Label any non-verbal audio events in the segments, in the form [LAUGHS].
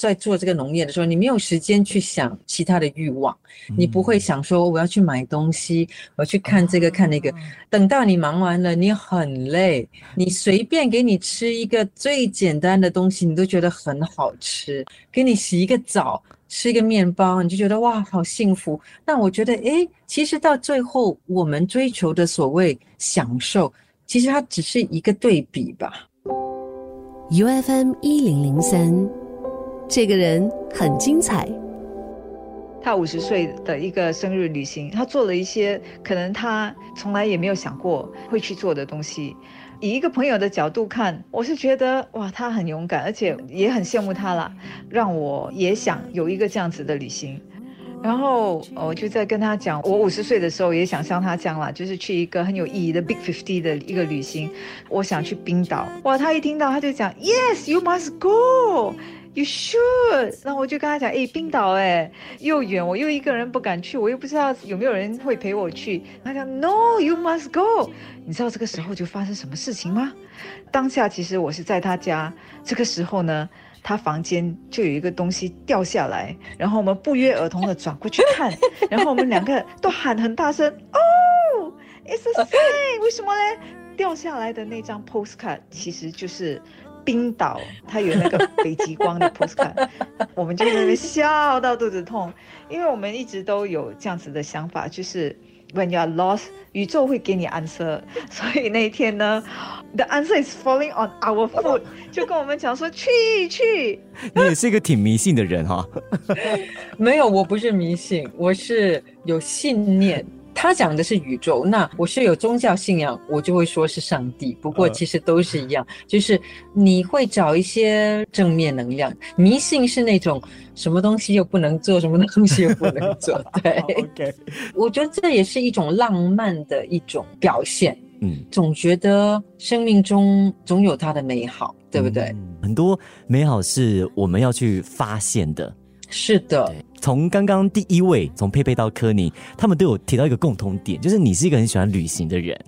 在做这个农业的时候，你没有时间去想其他的欲望，你不会想说我要去买东西，我去看这个看那个。等到你忙完了，你很累，你随便给你吃一个最简单的东西，你都觉得很好吃。给你洗一个澡，吃一个面包，你就觉得哇，好幸福。那我觉得，诶，其实到最后，我们追求的所谓享受，其实它只是一个对比吧。U F M 一零零三，这个人很精彩。他五十岁的一个生日旅行，他做了一些可能他从来也没有想过会去做的东西。以一个朋友的角度看，我是觉得哇，他很勇敢，而且也很羡慕他了，让我也想有一个这样子的旅行。然后我就在跟他讲，我五十岁的时候也想像他这样啦，就是去一个很有意义的 Big Fifty 的一个旅行。我想去冰岛。哇，他一听到他就讲，Yes，you must go You should。然后我就跟他讲，哎，冰岛哎，又远，我又一个人不敢去，我又不知道有没有人会陪我去。他讲，No，you must go。你知道这个时候就发生什么事情吗？当下其实我是在他家，这个时候呢。他房间就有一个东西掉下来，然后我们不约而同的转过去看，然后我们两个都喊很大声，哦，It's a sign，为什么嘞？掉下来的那张 postcard 其实就是冰岛，它有那个北极光的 postcard，[LAUGHS] 我们就在那边笑到肚子痛，因为我们一直都有这样子的想法，就是。When you are lost，宇宙会给你 answer。所以那一天呢，the answer is falling on our foot，就跟我们讲说去去。你也是一个挺迷信的人哈。[LAUGHS] 没有，我不是迷信，我是有信念。他讲的是宇宙，那我是有宗教信仰，我就会说是上帝。不过其实都是一样，就是你会找一些正面能量。迷信是那种什么东西又不能做，什么东西又不能做。[LAUGHS] 对，我觉得这也是一种浪漫的一种表现。嗯，总觉得生命中总有它的美好，对不对？很多美好是我们要去发现的。是的。从刚刚第一位，从佩佩到科尼，他们都有提到一个共同点，就是你是一个很喜欢旅行的人。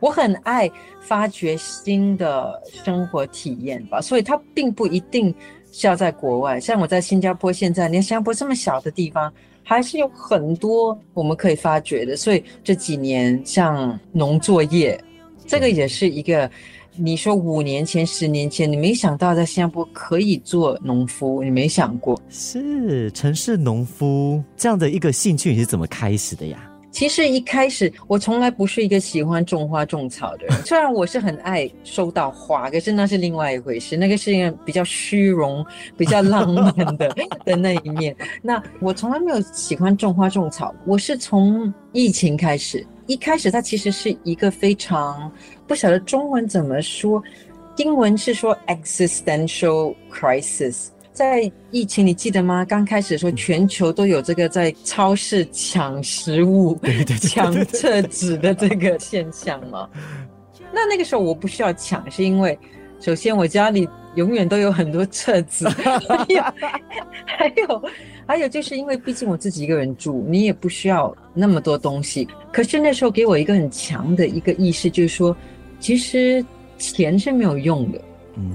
我很爱发掘新的生活体验吧，所以它并不一定是要在国外。像我在新加坡，现在连新加坡这么小的地方，还是有很多我们可以发掘的。所以这几年，像农作业，这个也是一个。你说五年前、十年前，你没想到在新加坡可以做农夫，你没想过是城市农夫这样的一个兴趣，你是怎么开始的呀？其实一开始我从来不是一个喜欢种花种草的人，[LAUGHS] 虽然我是很爱收到花，可是那是另外一回事，那个是一个比较虚荣、比较浪漫的 [LAUGHS] 的那一面。那我从来没有喜欢种花种草，我是从疫情开始。一开始，它其实是一个非常不晓得中文怎么说，英文是说 existential crisis。在疫情，你记得吗？刚开始的时候，全球都有这个在超市抢食物、抢厕纸的这个现象吗？那那个时候我不需要抢，是因为首先我家里永远都有很多册子，[LAUGHS] 还有。还有就是因为毕竟我自己一个人住，你也不需要那么多东西。可是那时候给我一个很强的一个意识，就是说，其实钱是没有用的。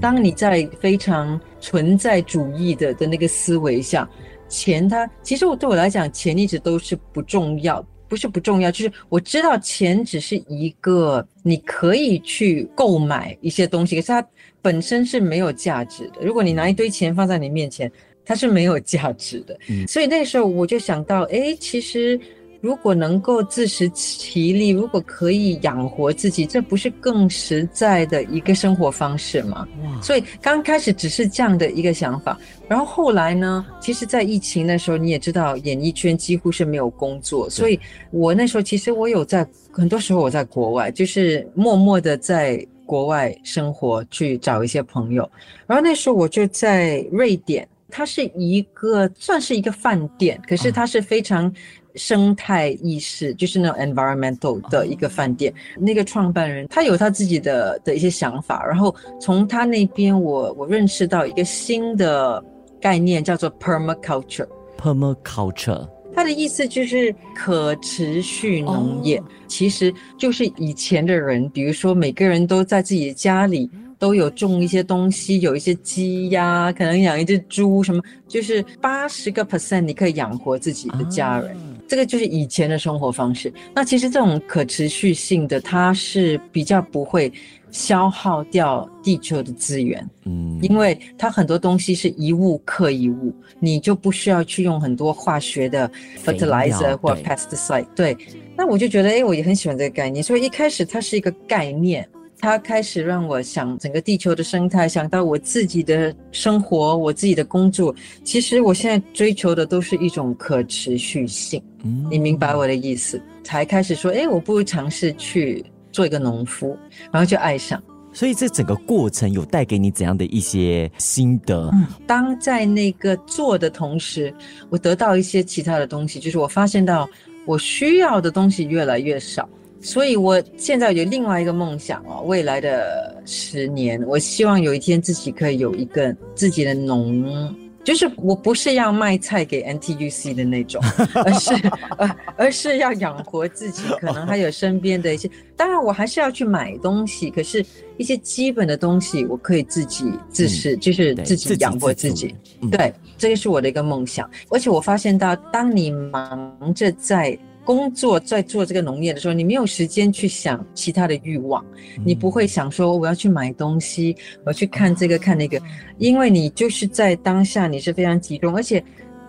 当你在非常存在主义的的那个思维下，钱它其实我对我来讲，钱一直都是不重要，不是不重要，就是我知道钱只是一个你可以去购买一些东西，可是它本身是没有价值的。如果你拿一堆钱放在你面前。它是没有价值的，所以那时候我就想到，哎，其实如果能够自食其力，如果可以养活自己，这不是更实在的一个生活方式吗？所以刚开始只是这样的一个想法，然后后来呢，其实，在疫情的时候，你也知道，演艺圈几乎是没有工作，所以我那时候其实我有在很多时候我在国外，就是默默的在国外生活，去找一些朋友，然后那时候我就在瑞典。它是一个算是一个饭店，可是它是非常生态意识，就是那种 environmental 的一个饭店。那个创办人他有他自己的的一些想法，然后从他那边我我认识到一个新的概念，叫做 permaculture。permaculture，它的意思就是可持续农业，其实就是以前的人，比如说每个人都在自己的家里。都有种一些东西，有一些鸡呀，可能养一只猪，什么就是八十个 percent 你可以养活自己的家人。这个就是以前的生活方式。那其实这种可持续性的，它是比较不会消耗掉地球的资源，嗯，因为它很多东西是一物克一物，你就不需要去用很多化学的 fertilizer 或 pesticide。对，那我就觉得，哎，我也很喜欢这个概念。所以一开始它是一个概念。它开始让我想整个地球的生态，想到我自己的生活，我自己的工作。其实我现在追求的都是一种可持续性。嗯，你明白我的意思？才开始说，哎，我不如尝试去做一个农夫，然后就爱上。所以这整个过程有带给你怎样的一些心得？嗯，当在那个做的同时，我得到一些其他的东西，就是我发现到我需要的东西越来越少。所以，我现在有另外一个梦想哦，未来的十年，我希望有一天自己可以有一个自己的农，就是我不是要卖菜给 NTUC 的那种，[LAUGHS] 而是呃，而是要养活自己，可能还有身边的一些，当然我还是要去买东西，可是一些基本的东西我可以自己自食，就是自己养活自己。对，这个是我的一个梦想，而且我发现到，当你忙着在。工作在做这个农业的时候，你没有时间去想其他的欲望，你不会想说我要去买东西，我要去看这个看那个，因为你就是在当下你是非常集中，而且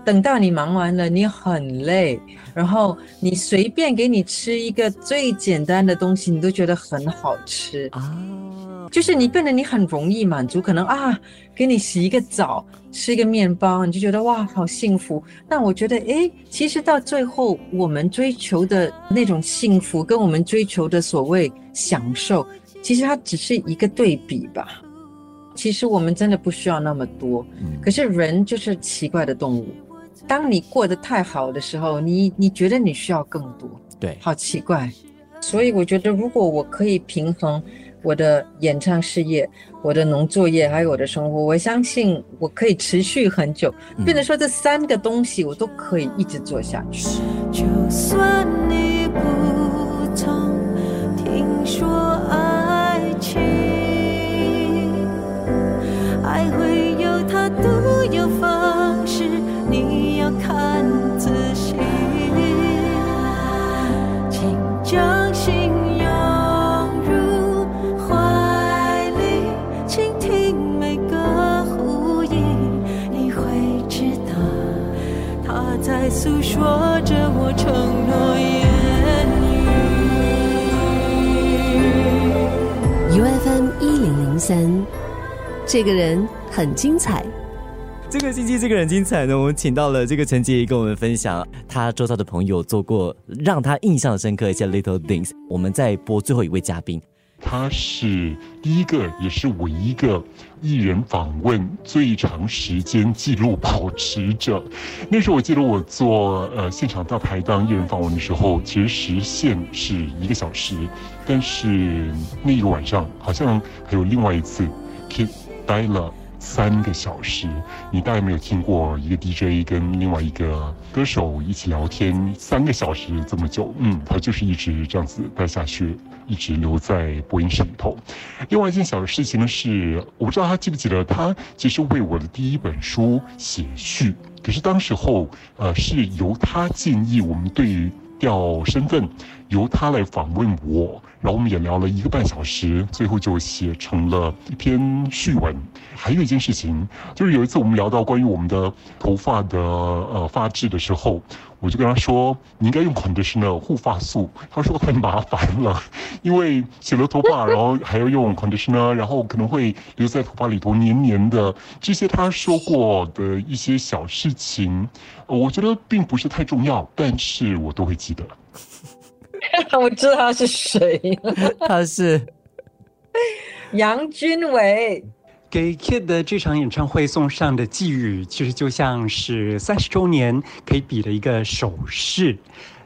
等到你忙完了，你很累，然后你随便给你吃一个最简单的东西，你都觉得很好吃啊。就是你变得你很容易满足，可能啊，给你洗一个澡，吃一个面包，你就觉得哇，好幸福。但我觉得，哎，其实到最后，我们追求的那种幸福，跟我们追求的所谓享受，其实它只是一个对比吧。其实我们真的不需要那么多。可是人就是奇怪的动物，当你过得太好的时候，你你觉得你需要更多。对，好奇怪。所以我觉得，如果我可以平衡。我的演唱事业，我的农作业，还有我的生活，我相信我可以持续很久。变得说这三个东西，我都可以一直做下去。就算你不曾听说爱情，爱会有它独有方三，这个人很精彩。这个星期这个人精彩呢，我们请到了这个陈洁仪跟我们分享他周遭的朋友做过让他印象深刻一些 little things。我们再播最后一位嘉宾。他是第一个，也是唯一一个艺人访问最长时间记录保持者。那时候我记得我做呃现场大排档艺人访问的时候，其实时限是一个小时，但是那一个晚上好像还有另外一次，keep 待了。三个小时，你大概没有听过一个 DJ 跟另外一个歌手一起聊天三个小时这么久。嗯，他就是一直这样子待下去，一直留在播音室里头。另外一件小的事情呢是，我不知道他记不记得，他其实为我的第一本书写序，可是当时候呃是由他建议我们对调身份。由他来访问我，然后我们也聊了一个半小时，最后就写成了一篇序文。还有一件事情，就是有一次我们聊到关于我们的头发的呃发质的时候，我就跟他说你应该用 conditioner 护发素。他说太麻烦了，[LAUGHS] 因为洗了头发，然后还要用 conditioner，然后可能会留在头发里头黏黏的。这些他说过的一些小事情，我觉得并不是太重要，但是我都会记得。[LAUGHS] 我知道他是谁，他是 [LAUGHS] 杨君伟。给 Kid 的这场演唱会送上的寄语，其实就像是三十周年可以比的一个手势。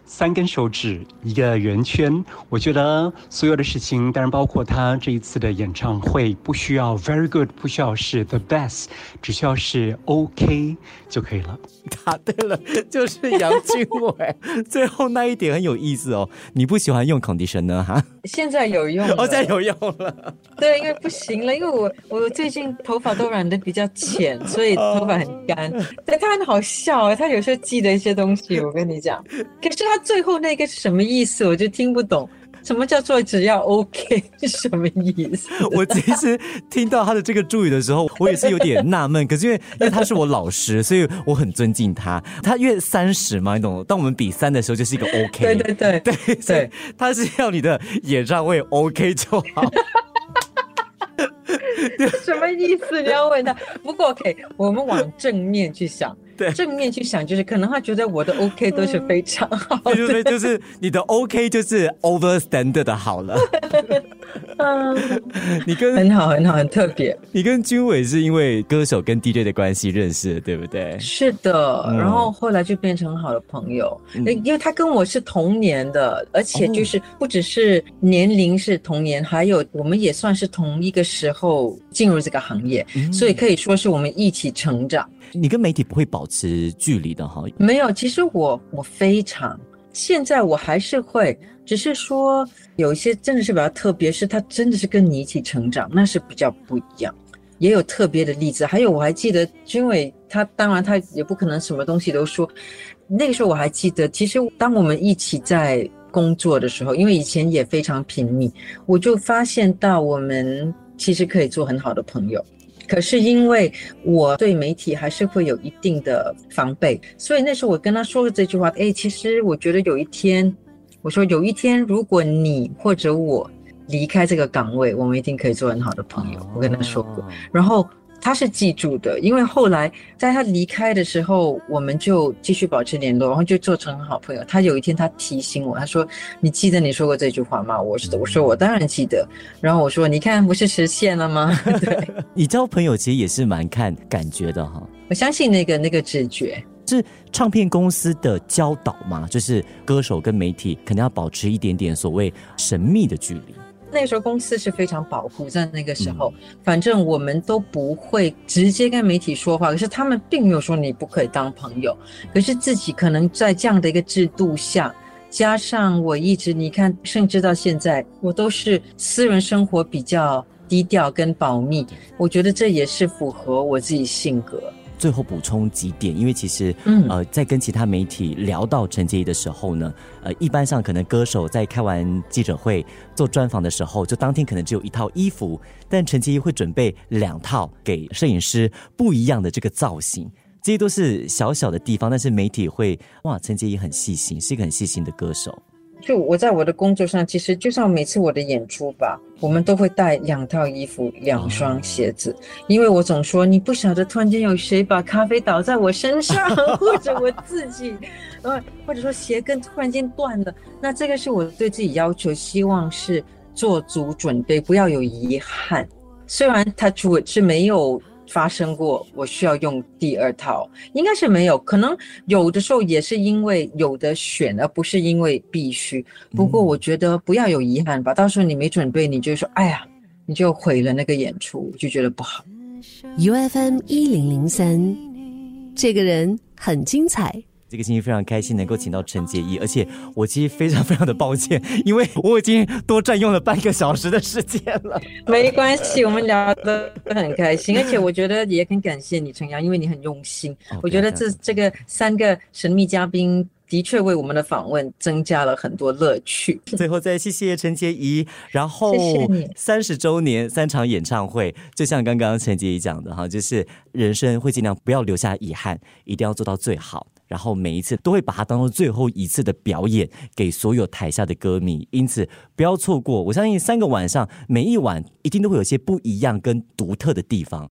三根手指一个圆圈。我觉得所有的事情，当然包括他这一次的演唱会，不需要 very good，不需要是 the best，只需要是 OK 就可以了。[LAUGHS] 答对了，就是杨俊伟。[LAUGHS] 最后那一点很有意思哦，你不喜欢用 Condition 呢哈？现在有用现在有用了。[LAUGHS] 对，因为不行了，因为我我最近头发都染的比较浅，所以头发很干。[LAUGHS] 但他很好笑啊，他有时候记得一些东西，我跟你讲。可是他最后那个是什么意思，我就听不懂。什么叫做只要 OK [LAUGHS] 是什么意思？[LAUGHS] 我其实听到他的这个注语的时候，我也是有点纳闷。可是因为因为他是我老师，所以我很尊敬他。他约三十嘛，你懂？当我们比三的时候，就是一个 [LAUGHS] OK。对对对对对，他是要你的演唱会 OK 就好。什么意思？你要问他。不过 OK，我们往正面去想。对，正面去想，就是可能他觉得我的 OK 都是非常好，对对，就是你的 OK 就是 over standard 的好了。[LAUGHS] 嗯，你跟很好很好很特别。你跟军伟是因为歌手跟 DJ 的关系认识的，对不对？是的，然后后来就变成很好的朋友，因为他跟我是同年的，而且就是不只是年龄是同年，还有我们也算是同一个时候进入这个行业，所以可以说是我们一起成长。你跟媒体不会保持距离的哈？没有，其实我我非常，现在我还是会，只是说有一些真的是比较特别，是他真的是跟你一起成长，那是比较不一样。也有特别的例子，还有我还记得军伟，他当然他也不可能什么东西都说。那个时候我还记得，其实当我们一起在工作的时候，因为以前也非常频密，我就发现到我们其实可以做很好的朋友。可是因为我对媒体还是会有一定的防备，所以那时候我跟他说了这句话：，哎，其实我觉得有一天，我说有一天如果你或者我离开这个岗位，我们一定可以做很好的朋友。我跟他说过，然后。他是记住的，因为后来在他离开的时候，我们就继续保持联络，然后就做成好朋友。他有一天他提醒我，他说：“你记得你说过这句话吗？”我说：“我说我当然记得。”然后我说：“你看，不是实现了吗？” [LAUGHS] 对，你交朋友其实也是蛮看感觉的哈。我相信那个那个直觉是唱片公司的教导嘛，就是歌手跟媒体可能要保持一点点所谓神秘的距离。那时候公司是非常保护，在那个时候，反正我们都不会直接跟媒体说话。可是他们并没有说你不可以当朋友，可是自己可能在这样的一个制度下，加上我一直你看，甚至到现在，我都是私人生活比较低调跟保密。我觉得这也是符合我自己性格。最后补充几点，因为其实，呃，在跟其他媒体聊到陈洁仪的时候呢，呃，一般上可能歌手在开完记者会做专访的时候，就当天可能只有一套衣服，但陈洁仪会准备两套给摄影师不一样的这个造型，这些都是小小的地方，但是媒体会哇，陈洁仪很细心，是一个很细心的歌手。就我在我的工作上，其实就像每次我的演出吧，我们都会带两套衣服、两双鞋子，因为我总说你不晓得突然间有谁把咖啡倒在我身上，[LAUGHS] 或者我自己，呃，或者说鞋跟突然间断了，那这个是我对自己要求，希望是做足准备，不要有遗憾。虽然他主是没有。发生过，我需要用第二套，应该是没有，可能有的时候也是因为有的选，而不是因为必须。不过我觉得不要有遗憾吧，到时候你没准备，你就说，哎呀，你就毁了那个演出，就觉得不好。U F M 一零零三，这个人很精彩。这个星期非常开心能够请到陈洁仪，而且我其实非常非常的抱歉，[LAUGHS] 因为我已经多占用了半个小时的时间了。[LAUGHS] 没关系，我们聊得很开心，而且我觉得也很感谢你陈阳，因为你很用心。我觉得这这个三个神秘嘉宾。的确为我们的访问增加了很多乐趣。[LAUGHS] 最后再谢谢陈洁仪，然后三十周年三场演唱会，就像刚刚陈洁仪讲的哈，就是人生会尽量不要留下遗憾，一定要做到最好，然后每一次都会把它当做最后一次的表演给所有台下的歌迷，因此不要错过。我相信三个晚上每一晚一定都会有些不一样跟独特的地方。